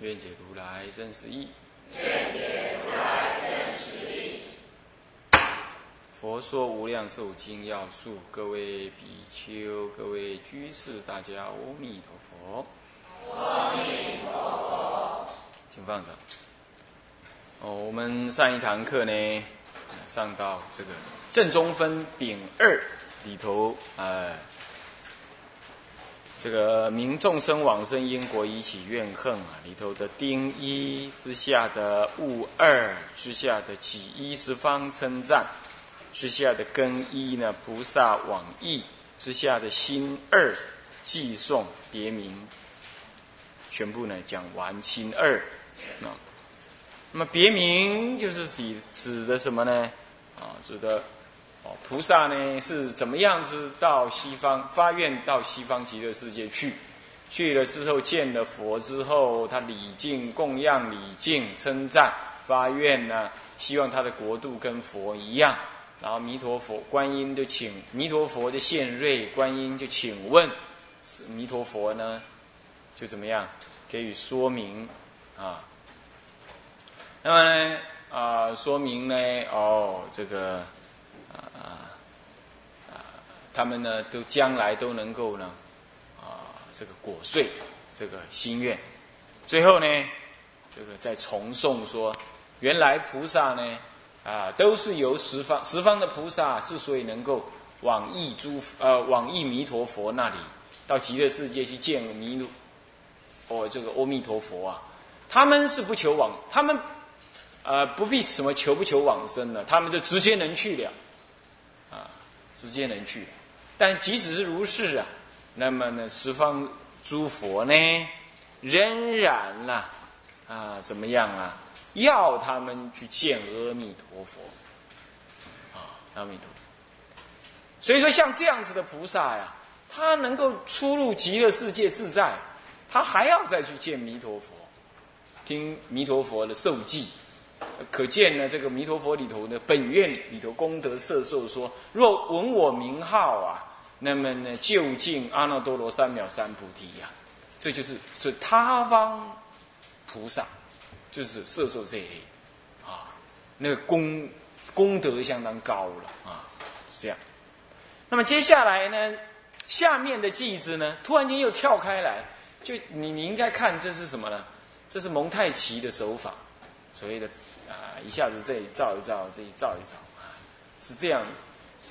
愿解如来真实义。愿解如来真实义。佛说无量寿经要素，各位比丘、各位居士，大家阿弥陀佛。阿弥陀佛。请放着。哦，我们上一堂课呢，上到这个正中分丙二里头，呃，这个民众生往生因果一起怨恨啊里头的丁一之下的戊二之下的己一十方称赞之下的庚一呢菩萨往义之下的心二寄送别名，全部呢讲完心二啊。那么别名就是指指的什么呢？啊，指的菩萨呢是怎么样子到西方发愿到西方极乐世界去？去了之后见了佛之后，他礼敬供养礼敬称赞发愿呢，希望他的国度跟佛一样。然后弥陀佛观音就请弥陀佛的现瑞，观音就请问弥陀佛呢，就怎么样给予说明啊？那么呢，啊，说明呢，哦，这个，他们呢，都将来都能够呢，啊，这个果遂这个心愿。最后呢，这个再重诵说，原来菩萨呢，啊，都是由十方十方的菩萨之所以能够往诣诸呃往诣弥陀佛那里，到极乐世界去见弥陀，哦，这个阿弥陀佛啊，他们是不求往他们。呃，不必什么求不求往生了，他们就直接能去了，啊，直接能去。但即使是如是啊，那么呢，十方诸佛呢，仍然啦，啊，怎么样啊？要他们去见阿弥陀佛，啊，阿弥陀佛。所以说，像这样子的菩萨呀，他能够出入极乐世界自在，他还要再去见弥陀佛，听弥陀佛的受记。可见呢，这个弥陀佛里头呢，本愿里头功德摄受说，若闻我名号啊，那么呢，就近阿耨多罗三藐三菩提呀，这就是是他方菩萨，就是摄受这一啊，那个功功德相当高了啊，是这样。那么接下来呢，下面的句子呢，突然间又跳开来，就你你应该看这是什么呢？这是蒙太奇的手法，所谓的。啊，一下子这里照一照，这里照一照啊，是这样。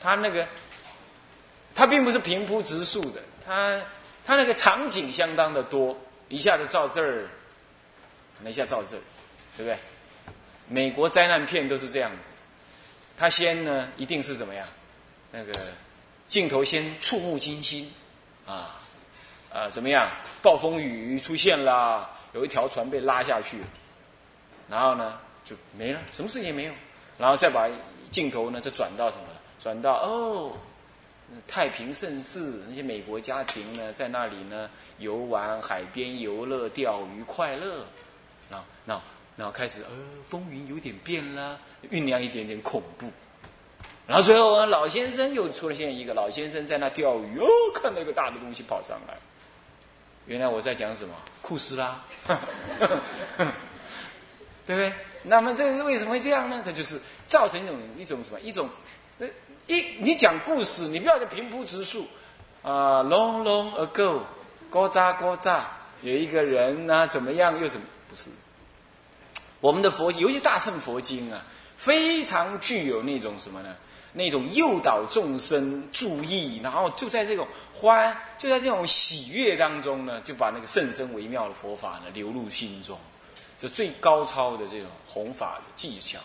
他那个，它并不是平铺直述的，它它那个场景相当的多，一下子照这儿，一下照这儿，对不对？美国灾难片都是这样子，他先呢一定是怎么样？那个镜头先触目惊心啊啊，怎么样？暴风雨出现了，有一条船被拉下去，然后呢？就没了，什么事情也没有，然后再把镜头呢，就转到什么了？转到哦，太平盛世，那些美国家庭呢，在那里呢游玩，海边游乐、钓鱼，快乐。然后，然后，然后开始，呃，风云有点变了，酝酿一点点恐怖。然后最后，老先生又出现一个老先生在那钓鱼，哦，看到一个大的东西跑上来。原来我在讲什么？库斯拉，对不对？那么这是为什么会这样呢？它就是造成一种一种什么一种，呃，一你讲故事，你不要就平铺直述啊。Long long ago，高扎高扎，有一个人啊，怎么样又怎么不是？我们的佛，尤其大乘佛经啊，非常具有那种什么呢？那种诱导众生注意，然后就在这种欢，就在这种喜悦当中呢，就把那个甚深微妙的佛法呢流入心中。这最高超的这种弘法的技巧，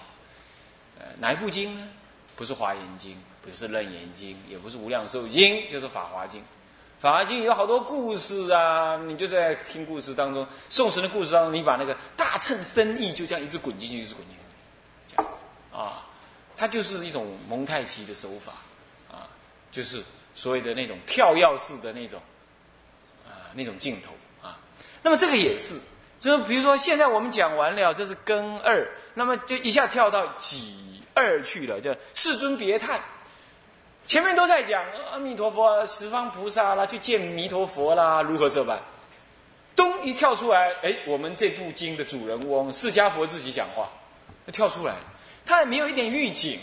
呃，哪一部经呢？不是《华严经》，不是《楞严经》，也不是《无量寿经》，就是《法华经》。《法华经》有好多故事啊，你就在听故事当中，宋词的故事当中，你把那个大乘深意就这样一直滚进去，一直滚进去，这样子啊，它就是一种蒙太奇的手法啊，就是所谓的那种跳跃式的那种啊那种镜头啊。那么这个也是，就是比如说现在我们讲完了，这是根二，那么就一下跳到己二去了，叫世尊别叹。前面都在讲阿弥陀佛、十方菩萨啦，去见弥陀佛啦，如何这般？咚一跳出来，哎，我们这部经的主人翁释迦佛自己讲话，跳出来，他也没有一点预警，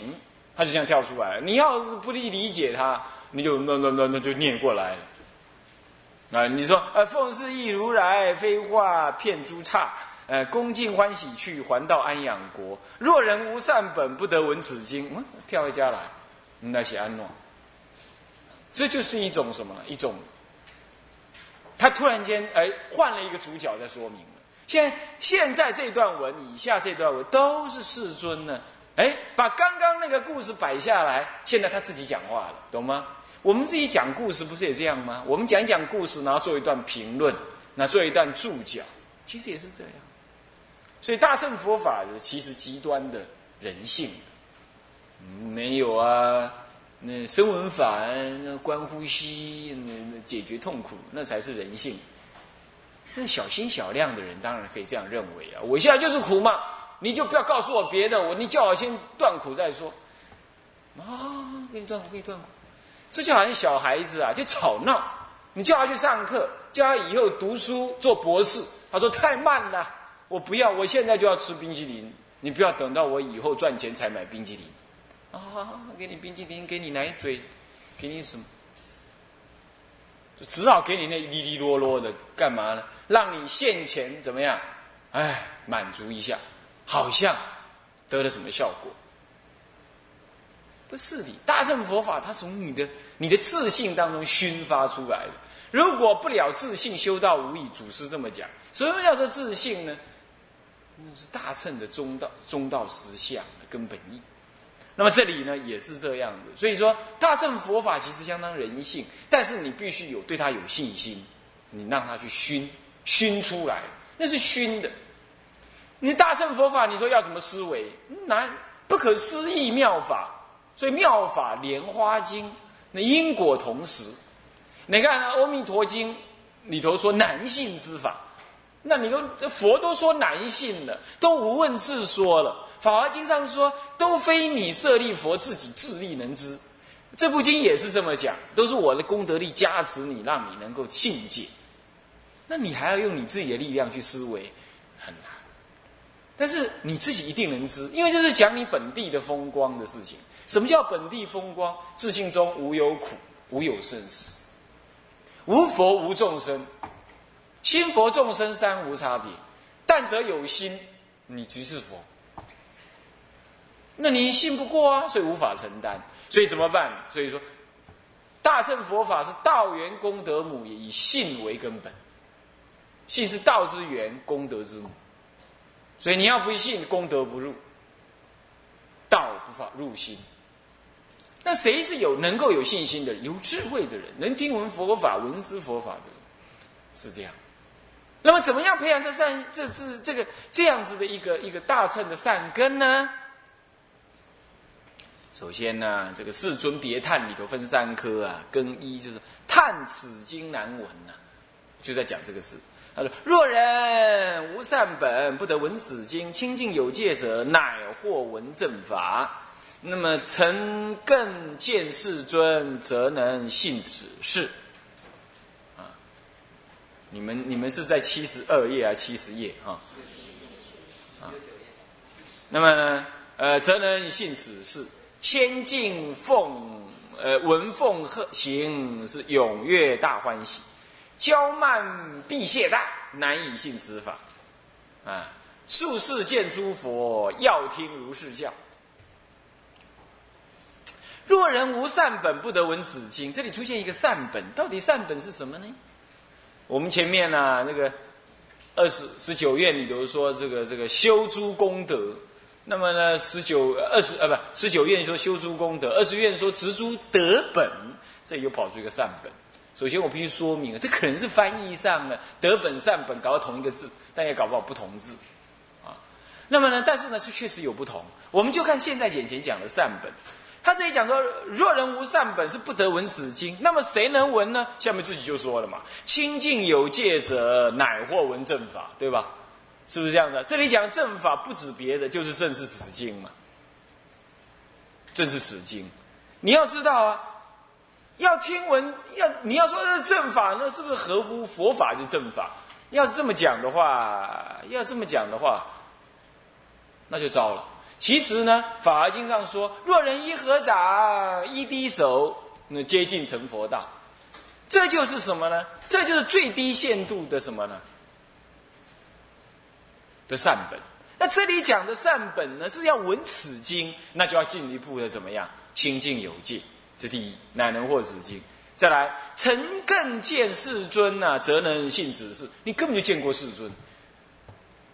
他就这样跳出来。你要是不理解他，你就那那那那就念过来了。啊，你说呃，奉事亦如来，非化骗诸刹，呃，恭敬欢喜去，还到安养国。若人无善本，不得闻此经。嗯，跳回家来。那些安诺，这就是一种什么？一种，他突然间哎换了一个主角在说明了。现在现在这段文以下这段文都是世尊呢，哎把刚刚那个故事摆下来，现在他自己讲话了，懂吗？我们自己讲故事不是也这样吗？我们讲一讲故事，然后做一段评论，那做一段注脚，其实也是这样。所以大乘佛法其实极端的人性。没有啊，那声闻法那观呼吸，那解决痛苦，那才是人性。那小心小量的人当然可以这样认为啊，我现在就是苦嘛，你就不要告诉我别的，我你叫我先断苦再说。啊，给你断苦，给你断苦，这就好像小孩子啊，就吵闹，你叫他去上课，叫他以后读书做博士，他说太慢了，我不要，我现在就要吃冰淇淋，你不要等到我以后赚钱才买冰淇淋。啊，给你冰淇淋，给你奶嘴，给你什么？就只好给你那滴滴啰啰的，干嘛呢？让你现钱怎么样？哎，满足一下，好像得了什么效果？不是的，大乘佛法它从你的你的自信当中熏发出来的。如果不了自信，修道无益。祖师这么讲，什么叫做自信呢？那是大乘的中道中道实相的根本意。那么这里呢也是这样的，所以说大乘佛法其实相当人性，但是你必须有对他有信心，你让他去熏熏出来，那是熏的。你大乘佛法，你说要什么思维？难不可思议妙法，所以妙法莲花经那因果同时。你看《阿弥陀经》里头说难信之法，那你都佛都说难信了，都无问自说了。法华经上说，都非你设利佛自己自力能知。这部经也是这么讲，都是我的功德力加持你，让你能够信解。那你还要用你自己的力量去思维，很难。但是你自己一定能知，因为这是讲你本地的风光的事情。什么叫本地风光？自信中无有苦，无有生死，无佛无众生，心佛众生三无差别。但则有心，你即是佛。那你信不过啊，所以无法承担，所以怎么办？所以说，大乘佛法是道源功德母，以信为根本。信是道之源，功德之母。所以你要不信，功德不入，道不法入心。那谁是有能够有信心的、有智慧的人，能听闻佛法、闻思佛法的人？是这样。那么，怎么样培养这善、这是这个这样子的一个一个大乘的善根呢？首先呢，这个世尊别叹里头分三科啊，根一就是叹此经难闻呐，就在讲这个事。他说：若人无善本，不得闻此经；清净有戒者，乃获闻正法。那么曾更见世尊，则能信此事。你们你们是在七十二页啊，七十页啊？啊，那么呢，呃，则能信此事。千敬奉，呃，闻奉贺行是踊跃大欢喜，骄慢必懈怠，难以信此法。啊，术士见诸佛，要听如是教。若人无善本，不得闻此经。这里出现一个善本，到底善本是什么呢？我们前面呢，那个二十十九愿里头说，这个这个修诸功德。那么呢，十九二十啊，不，十九愿说修诸功德，二十愿说植诸德本，这里又跑出一个善本。首先我必须说明，这可能是翻译上的，德本善本搞到同一个字，但也搞不好不同字，啊。那么呢，但是呢是确实有不同。我们就看现在眼前讲的善本，他这里讲说，若人无善本，是不得闻此经。那么谁能闻呢？下面自己就说了嘛，清净有戒者，乃或闻正法，对吧？是不是这样的？这里讲正法不止别的，就是正是此经嘛。正是此经，你要知道啊，要听闻，要你要说这是正法，那是不是合乎佛法就正法？要是这么讲的话，要这么讲的话，那就糟了。其实呢，《法华经》上说：“若人一合掌，一低手，那接近成佛道。”这就是什么呢？这就是最低限度的什么呢？的善本。那这里讲的善本呢，是要闻此经，那就要进一步的怎么样？清净有戒，这第一，乃能获此经。再来，诚更见世尊呐，则能信此事。你根本就见过世尊。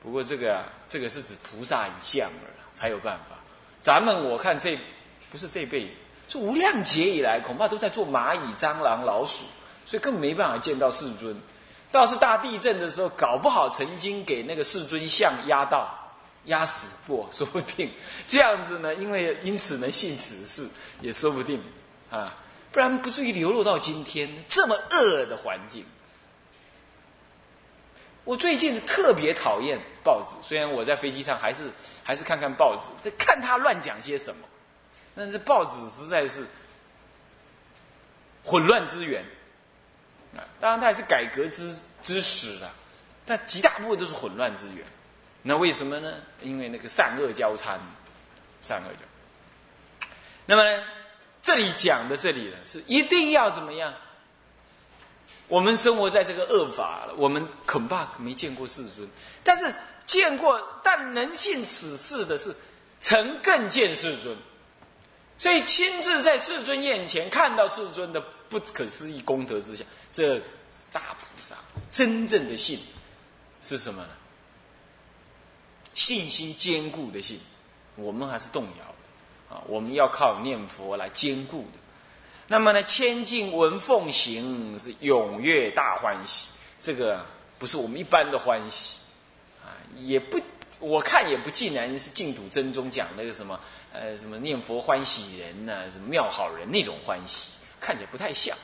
不过这个啊，这个是指菩萨一相而才有办法。咱们我看这不是这辈子，是无量劫以来，恐怕都在做蚂蚁、蟑螂、老鼠，所以根本没办法见到世尊。倒是大地震的时候，搞不好曾经给那个世尊像压到。压死过，说不定 这样子呢，因为因此能信此事，也说不定啊，不然不至于流落到今天这么恶的环境。我最近特别讨厌报纸，虽然我在飞机上还是还是看看报纸，在看他乱讲些什么，但是报纸实在是混乱之源啊。当然，它也是改革之之始啊，但极大部分都是混乱之源。那为什么呢？因为那个善恶交叉，善恶交。那么呢，这里讲的这里呢，是一定要怎么样？我们生活在这个恶法，我们恐怕没见过世尊，但是见过，但能信此事的是，曾更见世尊，所以亲自在世尊面前看到世尊的不可思议功德之下，这是大菩萨真正的信是什么呢？信心坚固的信，我们还是动摇的啊！我们要靠念佛来坚固的。那么呢，千敬闻奉行是踊跃大欢喜，这个不是我们一般的欢喜，也不，我看也不尽然是净土真宗讲那个什么呃什么念佛欢喜人呐，什么妙好人那种欢喜，看起来不太像，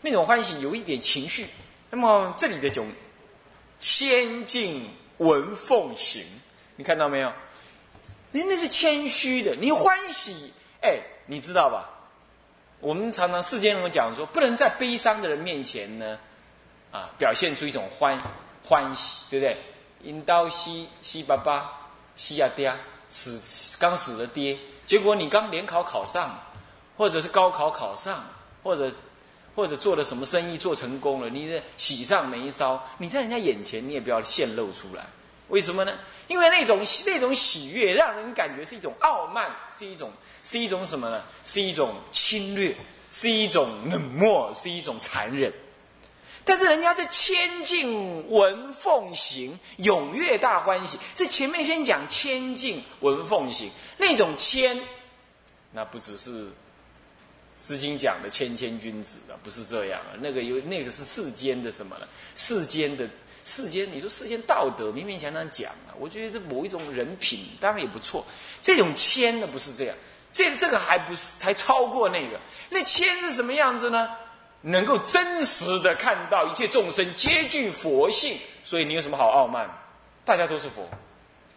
那种欢喜有一点情绪。那么这里的种千敬闻奉行。你看到没有？您那是谦虚的，你欢喜，哎，你知道吧？我们常常世间人讲说，不能在悲伤的人面前呢，啊，表现出一种欢欢喜，对不对？引刀西西爸爸西呀爹死刚死了爹，结果你刚联考考上，或者是高考考上，或者或者做了什么生意做成功了，你的喜上眉梢，你在人家眼前你也不要现露出来。为什么呢？因为那种那种喜悦，让人感觉是一种傲慢，是一种是一种什么呢？是一种侵略，是一种冷漠，是一种残忍。但是人家是千敬闻奉行，踊跃大欢喜。这前面先讲千敬闻奉行，那种谦，那不只是《诗经》讲的谦谦君子啊，不是这样啊。那个有那个是世间的什么呢？世间的。世间，你说世间道德勉勉强强讲啊，我觉得这某一种人品当然也不错。这种谦呢不是这样，这这个还不是还超过那个。那谦是什么样子呢？能够真实的看到一切众生皆具佛性，所以你有什么好傲慢？大家都是佛，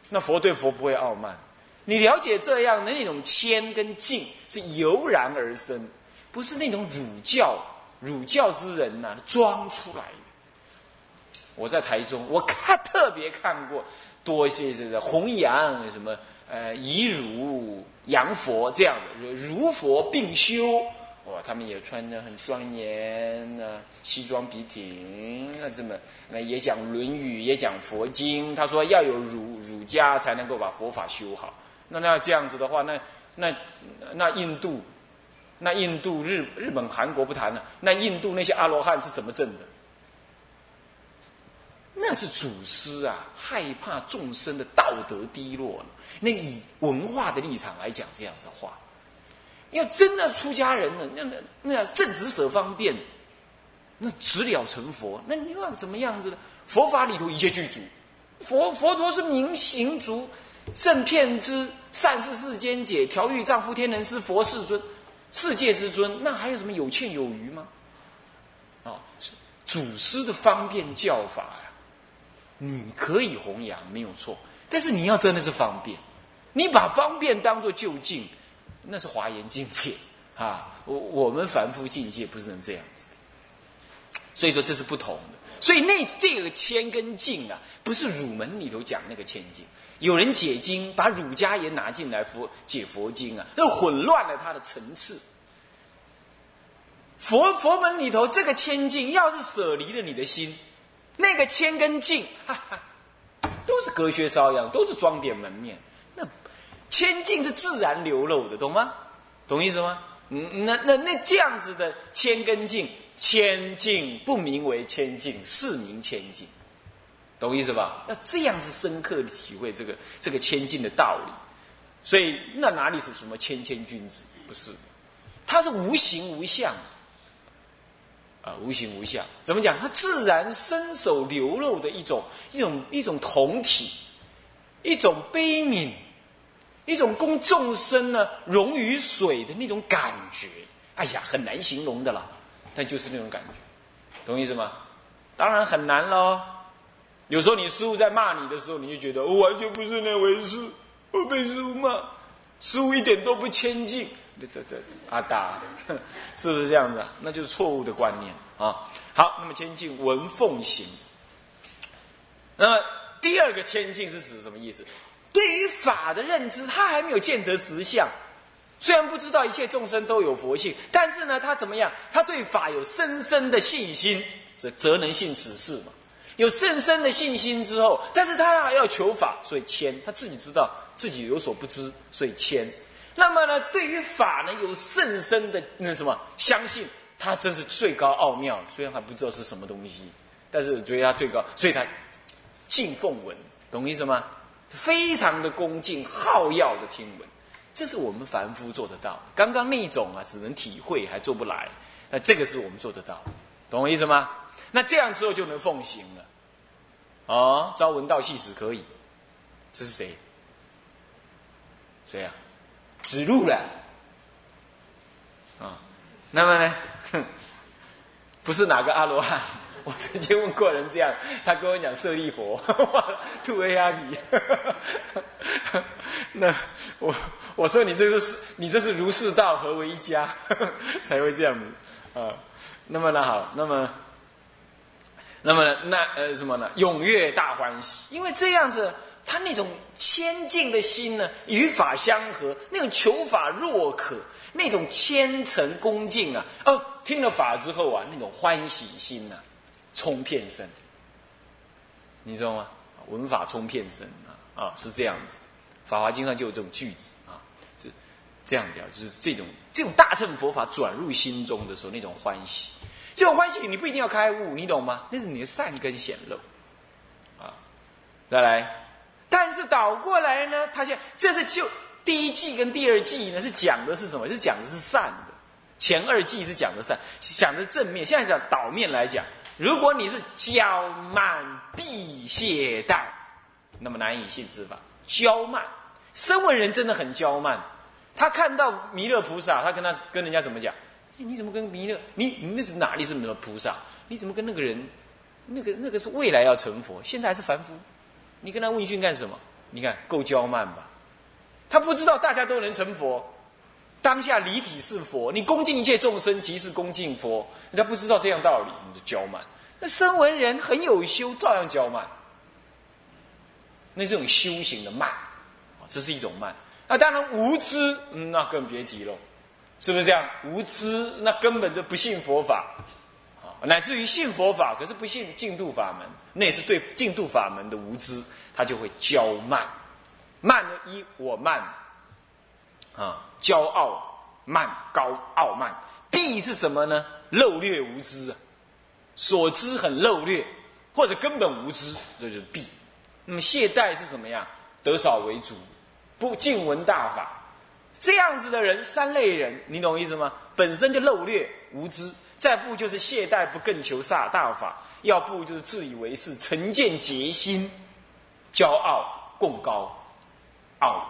那佛对佛不会傲慢。你了解这样的那种谦跟敬是油然而生，不是那种儒教儒教之人呐装出来的。我在台中，我看特别看过多一些这个弘扬什么呃以儒扬佛这样的，儒佛并修哇，他们也穿的很庄严啊，西装笔挺啊，这么那也讲《论语》，也讲佛经。他说要有儒儒家才能够把佛法修好。那那这样子的话，那那那印度，那印度日日本韩国不谈了，那印度那些阿罗汉是怎么证的？那是祖师啊，害怕众生的道德低落了。那以文化的立场来讲这样子的话，要真的出家人呢，那那那正直舍方便，那直了成佛，那你要怎么样子呢？佛法里头一切具足，佛佛陀是明行足，正遍知，善是世间解，调御丈夫天人师，佛世尊，世界之尊，那还有什么有欠有余吗？啊，是祖师的方便教法呀，你可以弘扬没有错，但是你要真的是方便，你把方便当做就近，那是华严境界啊，我我们凡夫境界不是能这样子的，所以说这是不同的。所以那这个谦跟敬啊，不是儒门里头讲那个谦敬。有人解经，把儒家也拿进来佛解佛经啊，那混乱了它的层次。佛佛门里头这个谦敬，要是舍离了你的心，那个谦跟敬，哈哈，都是隔靴搔痒，都是装点门面。那谦敬是自然流露的，懂吗？懂意思吗？嗯，那那那这样子的谦跟敬。千境不名为千境，是名千境，懂意思吧？要这样子深刻的体会这个这个千境的道理，所以那哪里是什么谦谦君子？不是，它是无形无相啊，无形无相。怎么讲？它自然伸手流露的一种一种一种同体，一种悲悯，一种供众生呢溶于水的那种感觉。哎呀，很难形容的啦。但就是那种感觉，懂意思吗？当然很难喽。有时候你师傅在骂你的时候，你就觉得我完全不是那回事，我被师傅骂，师傅一点都不谦敬。对对对，阿达，是不是这样子？啊那就是错误的观念啊。好，那么谦敬文奉行。那么第二个谦敬是指什么意思？对于法的认知，他还没有见得实相。虽然不知道一切众生都有佛性，但是呢，他怎么样？他对法有深深的信心，所以则能信此事嘛。有深深的信心之后，但是他还要求法，所以谦。他自己知道自己有所不知，所以谦。那么呢，对于法呢，有甚深的那什么相信，他真是最高奥妙。虽然还不知道是什么东西，但是觉得他最高，所以他敬奉闻，懂意思吗？非常的恭敬好要的听闻。这是我们凡夫做得到，刚刚那一种啊，只能体会还做不来，那这个是我们做得到，懂我意思吗？那这样之后就能奉行了，哦，朝闻道夕死可以，这是谁？谁呀？指路了，啊，那么呢？哼不是哪个阿罗汉。我曾经问过人这样，他跟我讲舍利佛，吐 A R P。那我我说你这是你这是如是道合为一家，才会这样子啊。那么呢好，那么那么那呃什么呢？踊跃大欢喜，因为这样子他那种谦敬的心呢，与法相合，那种求法若渴，那种虔诚恭敬啊，哦，听了法之后啊，那种欢喜心呐。冲遍身，你知道吗？文法冲遍身啊啊，是这样子。法华经上就有这种句子啊，是这样表，就是这种这种大乘佛法转入心中的时候，那种欢喜，这种欢喜你不一定要开悟，你懂吗？那是你的善根显露啊。再来，但是倒过来呢，他现这是就第一季跟第二季呢，是讲的是什么？是讲的是善的，前二季是讲的善，讲的正面。现在讲倒面来讲。如果你是骄慢必懈怠，那么难以信之法。骄慢，声闻人真的很骄慢。他看到弥勒菩萨，他跟他跟人家怎么讲？你怎么跟弥勒？你你那是哪里是弥勒菩萨？你怎么跟那个人？那个那个是未来要成佛，现在还是凡夫。你跟他问讯干什么？你看够骄慢吧？他不知道大家都能成佛。当下离体是佛，你恭敬一切众生，即是恭敬佛。人家不知道这样道理，你就骄慢。那声闻人很有修，照样骄慢。那是种修行的慢，这是一种慢。那当然无知，嗯，那更别提了，是不是这样？无知，那根本就不信佛法，啊，乃至于信佛法，可是不信净度法门，那也是对净度法门的无知，他就会骄慢。慢呢，一我慢。啊，骄傲慢高傲慢，弊是什么呢？漏略无知啊，所知很漏略，或者根本无知，这就是弊。那么懈怠是什么样？得少为主，不敬闻大法，这样子的人，三类人，你懂我意思吗？本身就漏略无知，再不就是懈怠不更求萨大法，要不就是自以为是、成见结心、骄傲、共高、傲，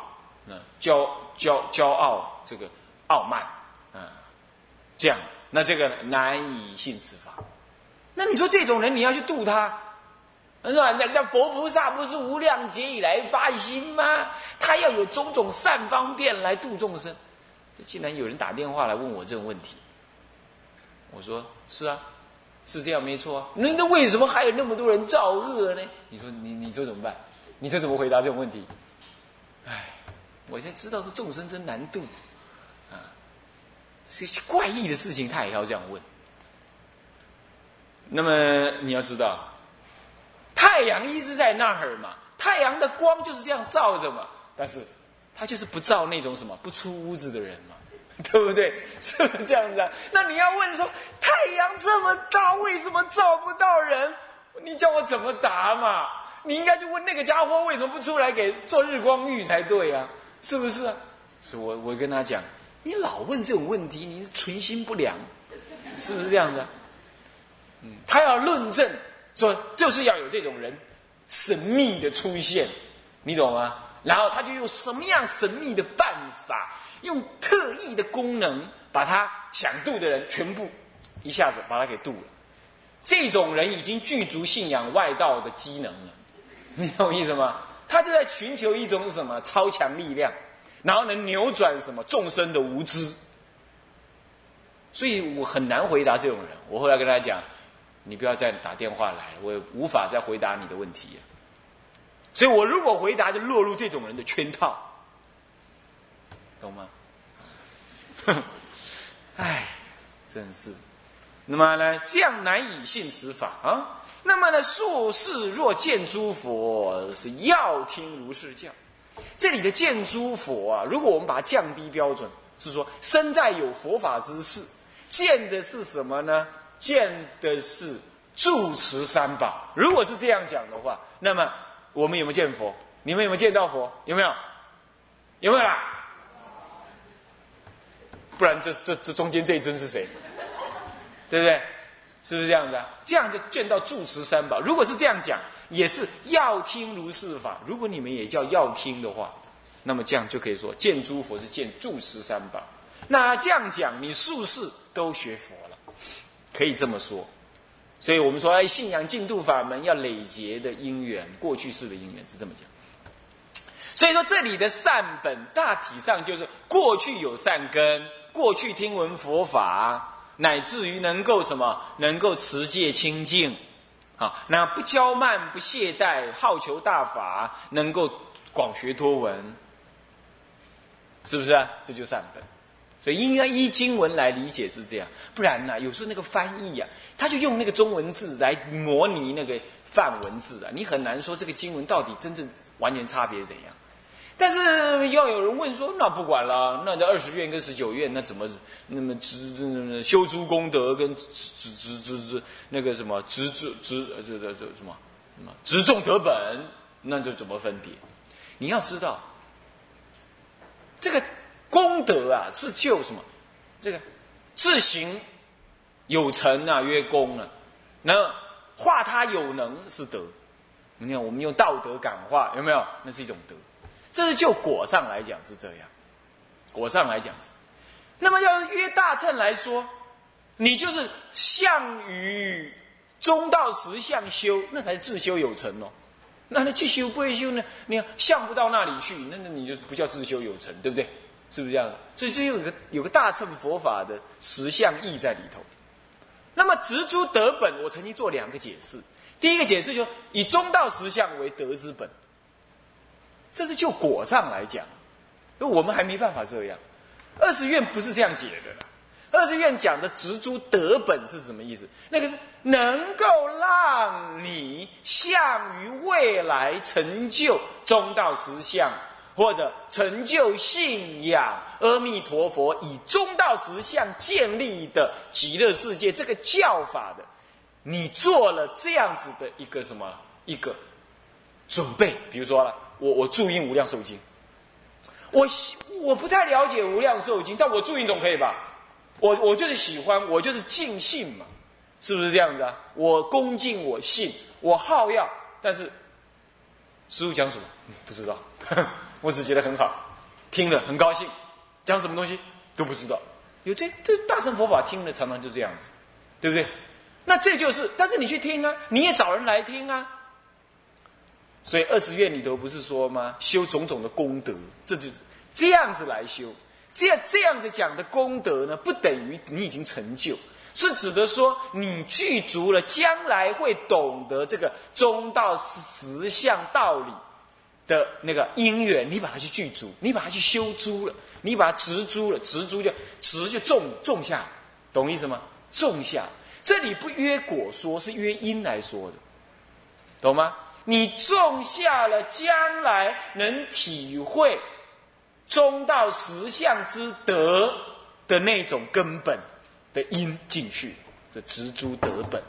嗯，骄骄骄傲这个傲慢，嗯，这样，那这个难以信此法。那你说这种人你要去度他，是吧？那那佛菩萨不是无量劫以来发心吗？他要有种种善方便来度众生。这竟然有人打电话来问我这种问题，我说是啊，是这样没错啊。那那为什么还有那么多人造恶呢？你说你你说怎么办？你说怎么回答这种问题？我才知道说众生真难度啊，这些怪异的事情他也要这样问。那么你要知道，太阳一直在那儿嘛，太阳的光就是这样照着嘛，但是他就是不照那种什么不出屋子的人嘛，对不对？是不是这样子啊？那你要问说，太阳这么大，为什么照不到人？你叫我怎么答嘛？你应该就问那个家伙为什么不出来给做日光浴才对呀？是不是啊？是我我跟他讲，你老问这种问题，你存心不良，是不是这样子？嗯，他要论证说，就是要有这种人神秘的出现，你懂吗？然后他就用什么样神秘的办法，用特异的功能，把他想度的人全部一下子把他给度了。这种人已经具足信仰外道的机能了，你懂我意思吗？他就在寻求一种什么超强力量，然后能扭转什么众生的无知。所以我很难回答这种人。我后来跟他讲。你不要再打电话来了，我无法再回答你的问题。所以我如果回答，就落入这种人的圈套，懂吗？唉，真是。那么呢，这样难以信此法啊。那么呢，术士若见诸佛，是要听如是教。这里的见诸佛啊，如果我们把它降低标准，是说身在有佛法之事，见的是什么呢？见的是住持三宝。如果是这样讲的话，那么我们有没有见佛？你们有没有见到佛？有没有？有没有啦？不然这这这中间这一尊是谁？对不对？是不是这样子啊？这样就见到住持三宝。如果是这样讲，也是要听如是法。如果你们也叫要听的话，那么这样就可以说见诸佛是见住持三宝。那这样讲，你术士都学佛了。可以这么说，所以我们说，哎，信仰净土法门要累劫的因缘，过去式的因缘是这么讲。所以说，这里的善本大体上就是过去有善根，过去听闻佛法，乃至于能够什么，能够持戒清净，啊，那不骄慢，不懈怠，好求大法，能够广学多闻，是不是啊？这就善本。所以应该依经文来理解是这样，不然呢，有时候那个翻译呀，他就用那个中文字来模拟那个梵文字啊，你很难说这个经文到底真正完全差别怎样。但是要有人问说，那不管了，那这二十愿跟十九愿，那怎么那么执修诸功德跟执执执执那个什么执执执这这这什么什么执众得本，那就怎么分别？你要知道这个。功德啊，是就什么？这个自行有成啊，曰功啊。那化他有能是德。你看，我们用道德感化，有没有？那是一种德。这是就果上来讲是这样。果上来讲是。那么要约大乘来说，你就是向于中道实相修，那才自修有成哦。那那去修不会修呢？你看向不到那里去，那那你就不叫自修有成，对不对？是不是这样？所以这有个有个大乘佛法的实相义在里头。那么执诸德本，我曾经做两个解释。第一个解释就以中道实相为德之本，这是就果上来讲，因为我们还没办法这样。二十愿不是这样解的。二十愿讲的植诸德本是什么意思？那个是能够让你向于未来成就中道实相。或者成就信仰阿弥陀佛以中道实相建立的极乐世界这个教法的，你做了这样子的一个什么一个准备？比如说了，我我注音无量寿经，我我不太了解无量寿经，但我注音总可以吧？我我就是喜欢，我就是尽信嘛，是不是这样子啊？我恭敬，我信，我好要，但是师傅讲什么不知道，我只觉得很好，听了很高兴，讲什么东西都不知道。有这这大乘佛法听了常常就这样子，对不对？那这就是，但是你去听啊，你也找人来听啊。所以二十愿里头不是说吗？修种种的功德，这就是这样子来修。这样这样子讲的功德呢，不等于你已经成就，是指的说你具足了，将来会懂得这个中道实相道理的那个因缘，你把它去具足，你把它去修诸了，你把它植诸了，植诸就植就种种下，懂意思吗？种下。这里不约果说，是约因来说的，懂吗？你种下了，将来能体会中道实相之德的那种根本的因进去，这植诸德本。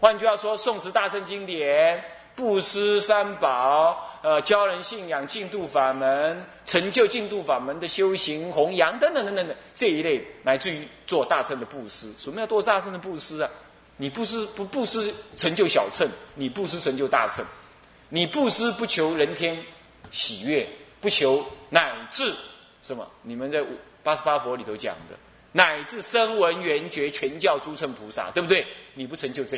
换句话说，宋词大圣经典、布施三宝、呃，教人信仰净土法门、成就净土法门的修行、弘扬等等等等等这一类，乃至于做大圣的布施。什么叫做大圣的布施啊？你布施不布施成就小乘，你布施成就大乘。你布施不求人天喜悦，不求乃至什么？你们在八十八佛里头讲的，乃至声闻缘觉全教诸乘菩萨，对不对？你不成就这。